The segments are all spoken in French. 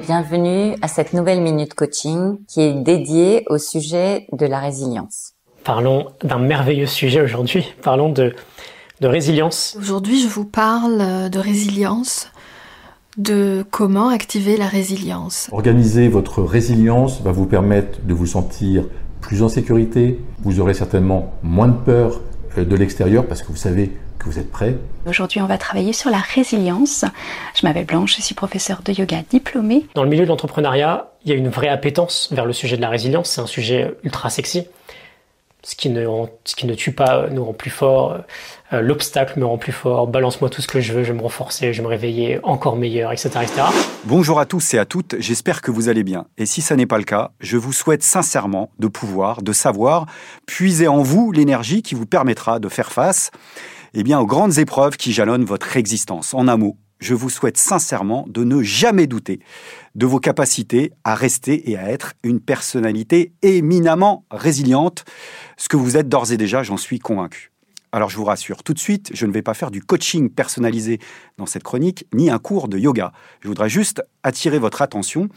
Bienvenue à cette nouvelle minute coaching qui est dédiée au sujet de la résilience. Parlons d'un merveilleux sujet aujourd'hui. Parlons de, de résilience. Aujourd'hui, je vous parle de résilience, de comment activer la résilience. Organiser votre résilience va vous permettre de vous sentir plus en sécurité. Vous aurez certainement moins de peur euh, de l'extérieur parce que vous savez que vous êtes prêt. Aujourd'hui, on va travailler sur la résilience. Je m'appelle Blanche, je suis professeure de yoga diplômée. Dans le milieu de l'entrepreneuriat, il y a une vraie appétence vers le sujet de la résilience. C'est un sujet ultra sexy ce qui ne, ce qui ne tue pas nous rend plus fort, euh, l'obstacle me rend plus fort, balance-moi tout ce que je veux, je vais me renforcer, je vais me réveiller encore meilleur, etc., etc. Bonjour à tous et à toutes, j'espère que vous allez bien. Et si ça n'est pas le cas, je vous souhaite sincèrement de pouvoir, de savoir, puiser en vous l'énergie qui vous permettra de faire face eh bien, aux grandes épreuves qui jalonnent votre existence. En un mot, je vous souhaite sincèrement de ne jamais douter de vos capacités à rester et à être une personnalité éminemment résiliente, ce que vous êtes d'ores et déjà, j'en suis convaincu. Alors je vous rassure, tout de suite, je ne vais pas faire du coaching personnalisé dans cette chronique, ni un cours de yoga. Je voudrais juste attirer votre attention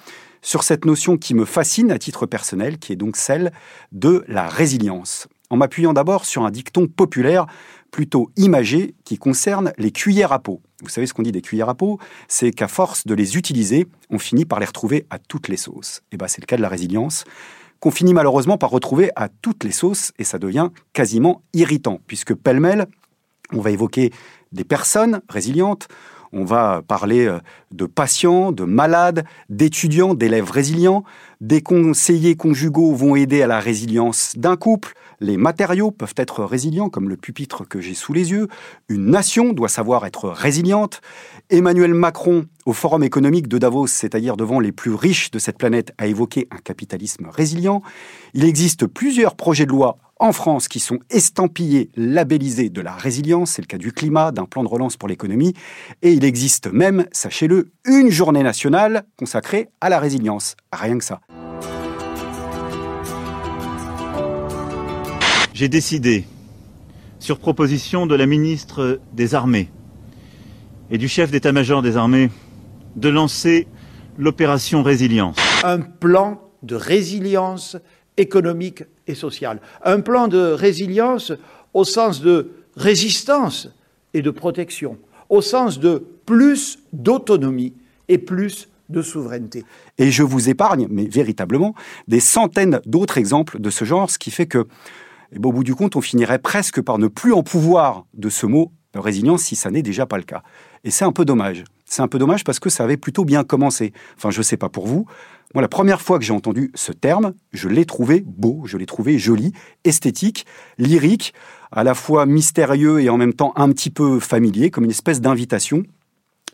sur cette notion qui me fascine à titre personnel, qui est donc celle de la résilience. En m'appuyant d'abord sur un dicton populaire plutôt imagé qui concerne les cuillères à peau. Vous savez ce qu'on dit des cuillères à peau? C'est qu'à force de les utiliser, on finit par les retrouver à toutes les sauces. Et bien c'est le cas de la résilience qu'on finit malheureusement par retrouver à toutes les sauces et ça devient quasiment irritant puisque pêle-mêle, on va évoquer des personnes résilientes, on va parler euh, de patients, de malades, d'étudiants, d'élèves résilients. Des conseillers conjugaux vont aider à la résilience d'un couple. Les matériaux peuvent être résilients, comme le pupitre que j'ai sous les yeux. Une nation doit savoir être résiliente. Emmanuel Macron, au Forum économique de Davos, c'est-à-dire devant les plus riches de cette planète, a évoqué un capitalisme résilient. Il existe plusieurs projets de loi en France qui sont estampillés, labellisés de la résilience, c'est le cas du climat, d'un plan de relance pour l'économie, et il existe même, sachez-le, une journée nationale consacrée à la résilience. Rien que ça. J'ai décidé, sur proposition de la ministre des Armées et du chef d'état-major des armées, de lancer l'opération Résilience. Un plan de résilience économique et sociale. Un plan de résilience au sens de résistance et de protection, au sens de plus d'autonomie et plus de souveraineté. Et je vous épargne, mais véritablement, des centaines d'autres exemples de ce genre, ce qui fait que et au bout du compte, on finirait presque par ne plus en pouvoir de ce mot résilience si ça n'est déjà pas le cas. Et c'est un peu dommage. C'est un peu dommage parce que ça avait plutôt bien commencé. Enfin, je ne sais pas pour vous. Moi, la première fois que j'ai entendu ce terme, je l'ai trouvé beau, je l'ai trouvé joli, esthétique, lyrique, à la fois mystérieux et en même temps un petit peu familier, comme une espèce d'invitation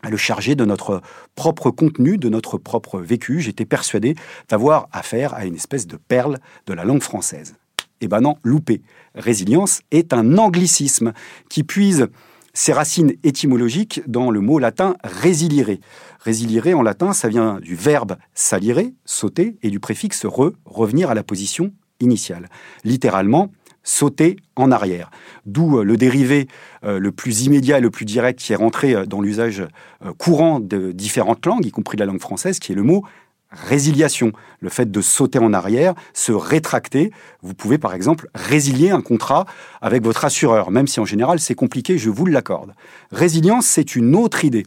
à le charger de notre propre contenu, de notre propre vécu. J'étais persuadé d'avoir affaire à une espèce de perle de la langue française. Eh ben non, loupé. Résilience est un anglicisme qui puise ses racines étymologiques dans le mot latin résilire. Résilire en latin, ça vient du verbe salire, sauter, et du préfixe re, revenir à la position initiale. Littéralement, sauter en arrière. D'où euh, le dérivé euh, le plus immédiat et le plus direct qui est rentré euh, dans l'usage courant de différentes langues, y compris la langue française, qui est le mot résiliation, le fait de sauter en arrière, se rétracter. Vous pouvez par exemple résilier un contrat avec votre assureur, même si en général c'est compliqué, je vous l'accorde. Résilience, c'est une autre idée.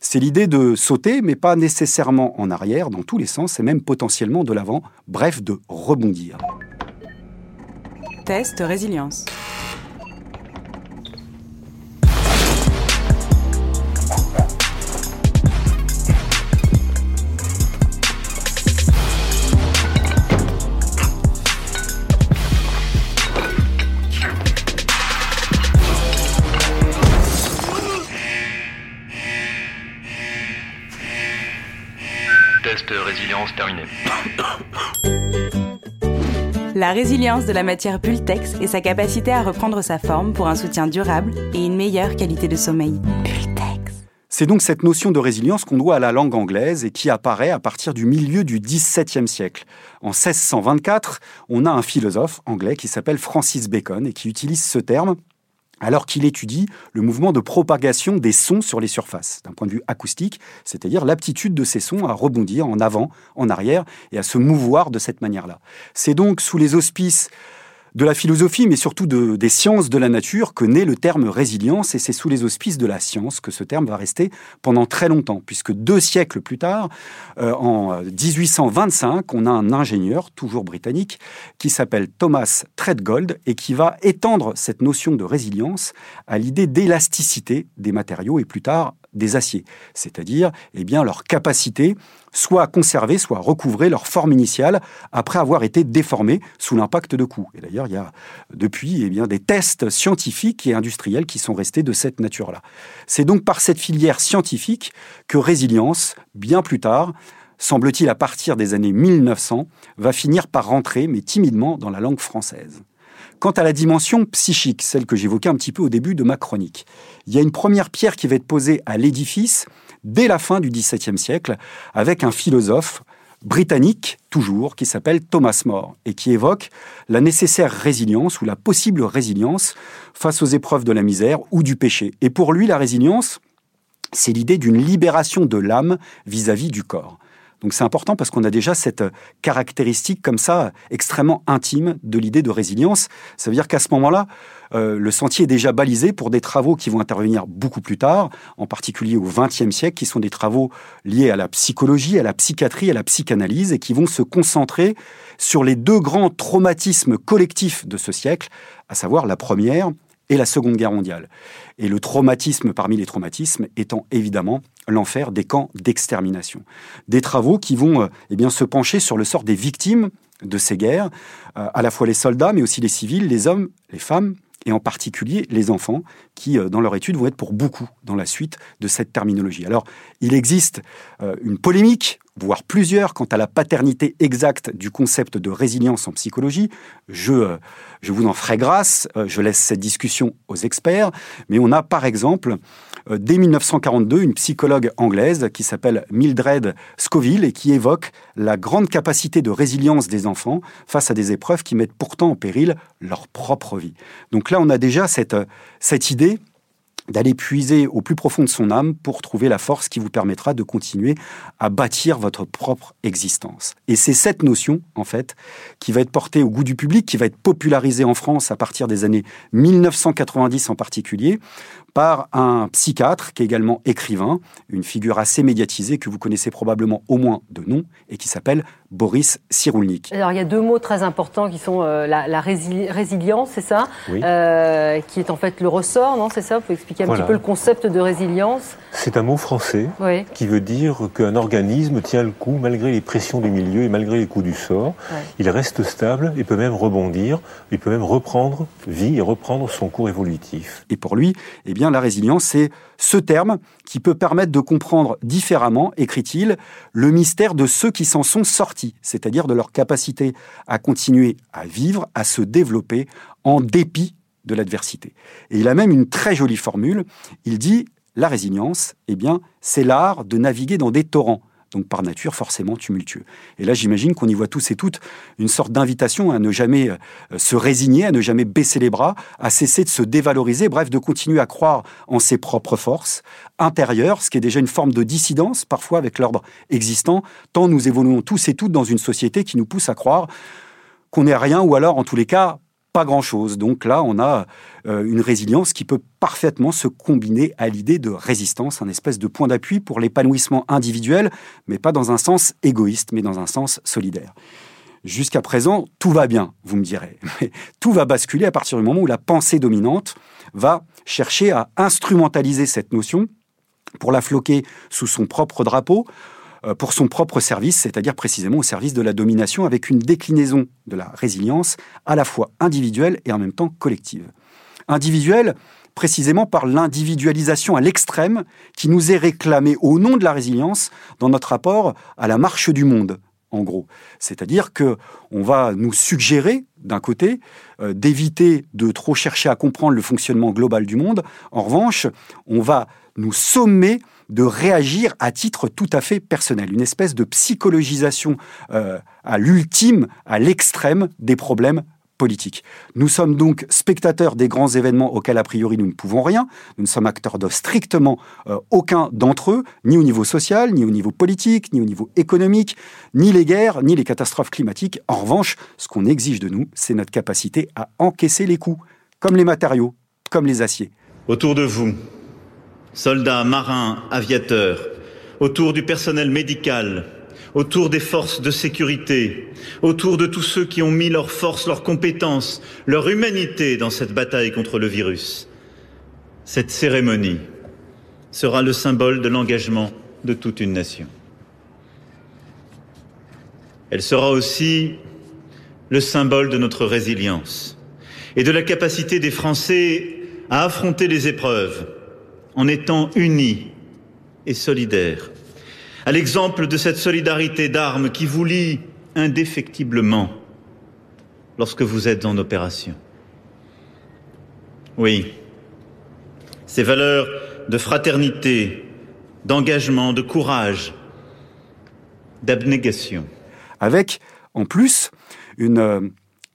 C'est l'idée de sauter, mais pas nécessairement en arrière, dans tous les sens, et même potentiellement de l'avant, bref, de rebondir. Test résilience. Résilience terminée. La résilience de la matière Pultex et sa capacité à reprendre sa forme pour un soutien durable et une meilleure qualité de sommeil. Pultex. C'est donc cette notion de résilience qu'on doit à la langue anglaise et qui apparaît à partir du milieu du XVIIe siècle. En 1624, on a un philosophe anglais qui s'appelle Francis Bacon et qui utilise ce terme alors qu'il étudie le mouvement de propagation des sons sur les surfaces, d'un point de vue acoustique, c'est-à-dire l'aptitude de ces sons à rebondir en avant, en arrière, et à se mouvoir de cette manière-là. C'est donc sous les auspices de la philosophie, mais surtout des sciences de la nature, que naît le terme résilience, et c'est sous les auspices de la science que ce terme va rester pendant très longtemps, puisque deux siècles plus tard, euh, en 1825, on a un ingénieur, toujours britannique, qui s'appelle Thomas Treadgold, et qui va étendre cette notion de résilience à l'idée d'élasticité des matériaux, et plus tard des aciers, c'est-à-dire eh bien leur capacité soit à conserver, soit à recouvrer leur forme initiale après avoir été déformés sous l'impact de coups. Et d'ailleurs, il y a depuis eh bien, des tests scientifiques et industriels qui sont restés de cette nature-là. C'est donc par cette filière scientifique que résilience, bien plus tard, semble-t-il à partir des années 1900, va finir par rentrer, mais timidement, dans la langue française. Quant à la dimension psychique, celle que j'évoquais un petit peu au début de ma chronique, il y a une première pierre qui va être posée à l'édifice dès la fin du XVIIe siècle avec un philosophe britannique, toujours, qui s'appelle Thomas More, et qui évoque la nécessaire résilience ou la possible résilience face aux épreuves de la misère ou du péché. Et pour lui, la résilience, c'est l'idée d'une libération de l'âme vis-à-vis du corps. Donc c'est important parce qu'on a déjà cette caractéristique comme ça extrêmement intime de l'idée de résilience. Ça veut dire qu'à ce moment-là, euh, le sentier est déjà balisé pour des travaux qui vont intervenir beaucoup plus tard, en particulier au XXe siècle, qui sont des travaux liés à la psychologie, à la psychiatrie, à la psychanalyse, et qui vont se concentrer sur les deux grands traumatismes collectifs de ce siècle, à savoir la première et la Seconde Guerre mondiale. Et le traumatisme parmi les traumatismes étant évidemment l'enfer des camps d'extermination. Des travaux qui vont euh, eh se pencher sur le sort des victimes de ces guerres, euh, à la fois les soldats, mais aussi les civils, les hommes, les femmes, et en particulier les enfants, qui, euh, dans leur étude, vont être pour beaucoup dans la suite de cette terminologie. Alors, il existe une polémique voire plusieurs, quant à la paternité exacte du concept de résilience en psychologie. Je, vous en ferai grâce, je laisse cette discussion aux experts, mais on a par exemple, dès 1942, une psychologue anglaise qui s'appelle Mildred Scoville et qui évoque la grande capacité de résilience des enfants face à des épreuves qui mettent pourtant en péril leur propre vie. Donc là, on a déjà cette, cette idée d'aller puiser au plus profond de son âme pour trouver la force qui vous permettra de continuer à bâtir votre propre existence. Et c'est cette notion, en fait, qui va être portée au goût du public, qui va être popularisée en France à partir des années 1990 en particulier, par un psychiatre qui est également écrivain, une figure assez médiatisée que vous connaissez probablement au moins de nom et qui s'appelle Boris Cyrulnik. Alors il y a deux mots très importants qui sont euh, la, résilience, c'est ça euh, Qui est en fait le ressort, non C'est ça Vous pouvez expliquer un petit peu le concept de résilience C'est un mot français qui veut dire qu'un organisme tient le coup malgré les pressions du milieu et malgré les coups du sort. Il reste stable, il peut même rebondir, il peut même reprendre vie et reprendre son cours évolutif. Et pour lui, eh bien, la résilience, c'est ce terme qui peut permettre de comprendre différemment, écrit-il, le mystère de ceux qui s'en sont sortis, c'est-à-dire de leur capacité à continuer à vivre, à se développer en dépit de l'adversité. Et il a même une très jolie formule. Il dit la résilience, eh c'est l'art de naviguer dans des torrents donc par nature forcément tumultueux. Et là, j'imagine qu'on y voit tous et toutes une sorte d'invitation à ne jamais euh, se résigner, à ne jamais baisser les bras, à cesser de se dévaloriser, bref, de continuer à croire en ses propres forces intérieures, ce qui est déjà une forme de dissidence parfois avec l'ordre existant, tant nous évoluons tous et toutes dans une société qui nous pousse à croire qu'on n'est rien ou alors en tous les cas pas grand-chose. Donc là, on a euh, une résilience qui peut parfaitement se combiner à l'idée de résistance, un espèce de point d'appui pour l'épanouissement individuel, mais pas dans un sens égoïste, mais dans un sens solidaire. Jusqu'à présent, tout va bien, vous me direz. Mais tout va basculer à partir du moment où la pensée dominante va chercher à instrumentaliser cette notion pour la floquer sous son propre drapeau, pour son propre service, c'est-à-dire précisément au service de la domination, avec une déclinaison de la résilience à la fois individuelle et en même temps collective. Individuelle, précisément par l'individualisation à l'extrême qui nous est réclamée au nom de la résilience dans notre rapport à la marche du monde, en gros. C'est-à-dire que on va nous suggérer, d'un côté, euh, d'éviter de trop chercher à comprendre le fonctionnement global du monde. En revanche, on va nous sommer de réagir à titre tout à fait personnel, une espèce de psychologisation euh, à l'ultime, à l'extrême des problèmes politiques. Nous sommes donc spectateurs des grands événements auxquels a priori nous ne pouvons rien. Nous ne sommes acteurs de strictement euh, aucun d'entre eux, ni au niveau social, ni au niveau politique, ni au niveau économique, ni les guerres, ni les catastrophes climatiques. En revanche, ce qu'on exige de nous, c'est notre capacité à encaisser les coups, comme les matériaux, comme les aciers. Autour de vous, soldats, marins, aviateurs, autour du personnel médical, autour des forces de sécurité, autour de tous ceux qui ont mis leur force, leurs compétences, leur humanité dans cette bataille contre le virus. Cette cérémonie sera le symbole de l'engagement de toute une nation. Elle sera aussi le symbole de notre résilience et de la capacité des Français à affronter les épreuves en étant unis et solidaires à l'exemple de cette solidarité d'armes qui vous lie indéfectiblement lorsque vous êtes en opération. Oui, ces valeurs de fraternité, d'engagement, de courage, d'abnégation. Avec, en plus, une euh,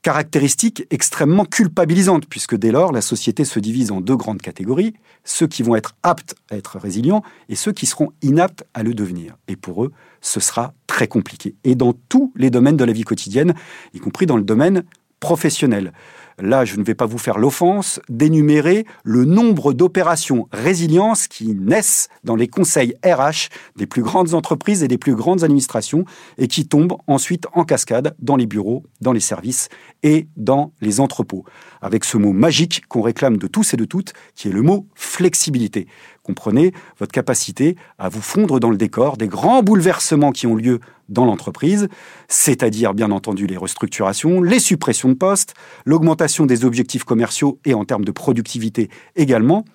caractéristique extrêmement culpabilisante, puisque dès lors, la société se divise en deux grandes catégories, ceux qui vont être aptes à être résilients et ceux qui seront inaptes à le devenir. Et pour eux, ce sera très compliqué. Et dans tous les domaines de la vie quotidienne, y compris dans le domaine professionnel. Là, je ne vais pas vous faire l'offense d'énumérer le nombre d'opérations résilience qui naissent dans les conseils RH des plus grandes entreprises et des plus grandes administrations et qui tombent ensuite en cascade dans les bureaux, dans les services et dans les entrepôts. Avec ce mot magique qu'on réclame de tous et de toutes, qui est le mot flexibilité. Comprenez votre capacité à vous fondre dans le décor des grands bouleversements qui ont lieu dans l'entreprise, c'est-à-dire bien entendu les restructurations, les suppressions de postes, l'augmentation des objectifs commerciaux et en termes de productivité également,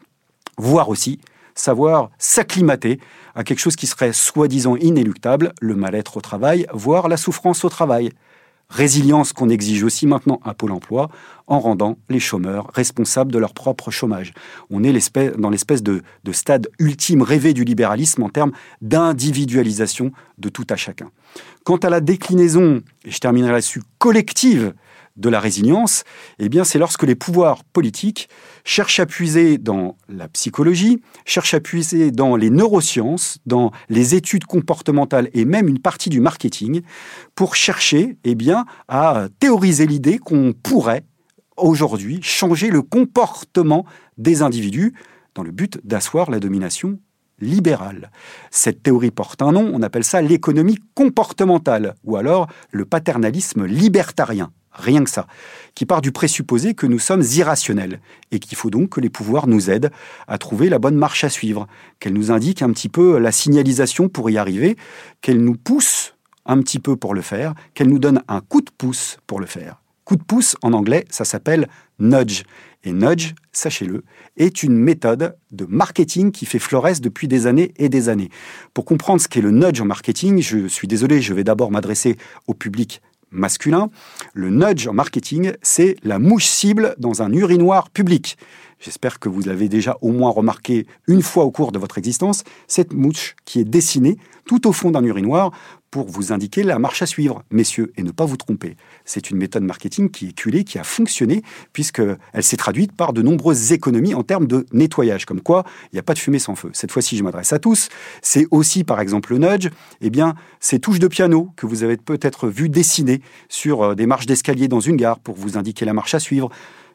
voire aussi savoir s'acclimater à quelque chose qui serait soi-disant inéluctable, le mal-être au travail, voire la souffrance au travail résilience qu'on exige aussi maintenant à Pôle Emploi en rendant les chômeurs responsables de leur propre chômage. On est dans l'espèce de, de, stade ultime rêvé du libéralisme en termes d'individualisation de tout à chacun. Quant à la déclinaison, et je terminerai là-dessus, collective de la résilience, eh bien, c'est lorsque les pouvoirs politiques cherchent à puiser dans la psychologie, cherchent à puiser dans les neurosciences, dans les études comportementales et même une partie du marketing pour chercher, eh bien, à théoriser l'idée qu'on pourrait aujourd'hui changer le comportement des individus dans le but d'asseoir la domination libérale. Cette théorie porte un nom, on appelle ça l'économie comportementale ou alors le paternalisme libertarien rien que ça, qui part du présupposé que nous sommes irrationnels et qu'il faut donc que les pouvoirs nous aident à trouver la bonne marche à suivre, qu'elles nous indiquent un petit peu la signalisation pour y arriver, qu'elles nous poussent un petit peu pour le faire, qu'elles nous donnent un coup de pouce pour le faire. Coup de pouce en anglais, ça s'appelle nudge. Et nudge, sachez-le, est une méthode de marketing qui fait florès depuis des années et des années. Pour comprendre ce qu'est le nudge en marketing, je suis désolé, je vais d'abord m'adresser au public masculin. Le nudge en marketing, c'est la mouche cible dans un urinoir public. J'espère que vous l'avez déjà au moins remarqué une fois au cours de votre existence, cette mouche qui est dessinée tout au fond d'un urinoir pour vous indiquer la marche à suivre, messieurs, et ne pas vous tromper. C'est une méthode marketing qui est culée, qui a fonctionné, puisqu'elle s'est traduite par de nombreuses économies en termes de nettoyage, comme quoi il n'y a pas de fumée sans feu. Cette fois-ci, je m'adresse à tous. C'est aussi, par exemple, le nudge, eh bien, ces touches de piano que vous avez peut-être vu dessiner sur euh, des marches d'escalier dans une gare pour vous indiquer la marche à suivre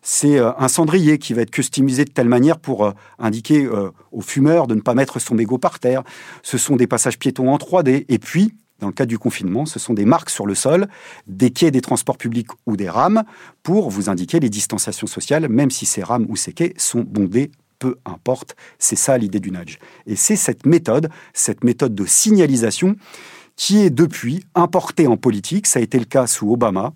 c'est euh, un cendrier qui va être customisé de telle manière pour euh, indiquer aux fumeurs de ne pas mettre son mégot par terre. Ce sont des passages piétons en 3D. Et puis, dans le cas du confinement, ce sont des marques sur le sol, des quais des transports publics ou des rames pour vous indiquer les distanciations sociales, même si ces rames ou ces quais sont bondés peu importe, c'est ça l'idée du nudge. Et c'est cette méthode, cette méthode de signalisation qui est depuis importée en politique, ça a été le cas sous Obama,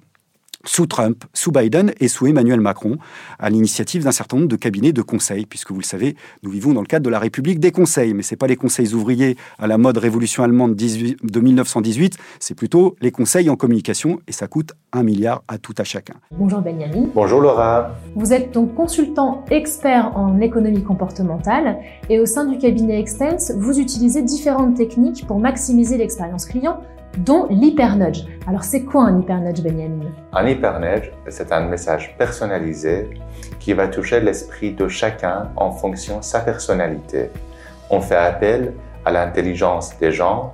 sous Trump, sous Biden et sous Emmanuel Macron, à l'initiative d'un certain nombre de cabinets de conseil, puisque vous le savez, nous vivons dans le cadre de la République des conseils, mais ce n'est pas les conseils ouvriers à la mode révolution allemande de 1918, c'est plutôt les conseils en communication, et ça coûte un milliard à tout à chacun. Bonjour Benjamin. Bonjour Laura. Vous êtes donc consultant expert en économie comportementale, et au sein du cabinet Extense, vous utilisez différentes techniques pour maximiser l'expérience client dont l'hypernudge. Alors c'est quoi un hypernudge, Benjamin? Un hypernudge, c'est un message personnalisé qui va toucher l'esprit de chacun en fonction de sa personnalité. On fait appel à l'intelligence des gens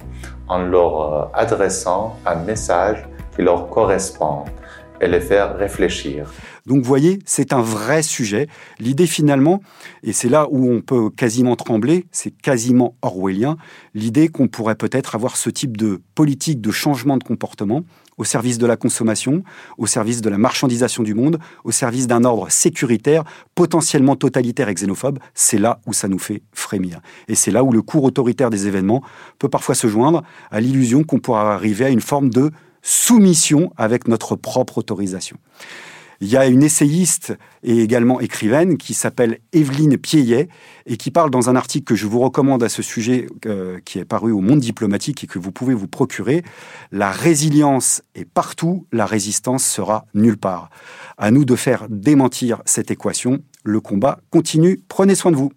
en leur euh, adressant un message qui leur correspond et les faire réfléchir. Donc vous voyez, c'est un vrai sujet. L'idée finalement, et c'est là où on peut quasiment trembler, c'est quasiment orwellien, l'idée qu'on pourrait peut-être avoir ce type de politique de changement de comportement au service de la consommation, au service de la marchandisation du monde, au service d'un ordre sécuritaire, potentiellement totalitaire et xénophobe, c'est là où ça nous fait frémir. Et c'est là où le cours autoritaire des événements peut parfois se joindre à l'illusion qu'on pourra arriver à une forme de soumission avec notre propre autorisation. Il y a une essayiste et également écrivaine qui s'appelle Evelyne Pieyet et qui parle dans un article que je vous recommande à ce sujet, euh, qui est paru au Monde diplomatique et que vous pouvez vous procurer. La résilience est partout, la résistance sera nulle part. À nous de faire démentir cette équation. Le combat continue. Prenez soin de vous.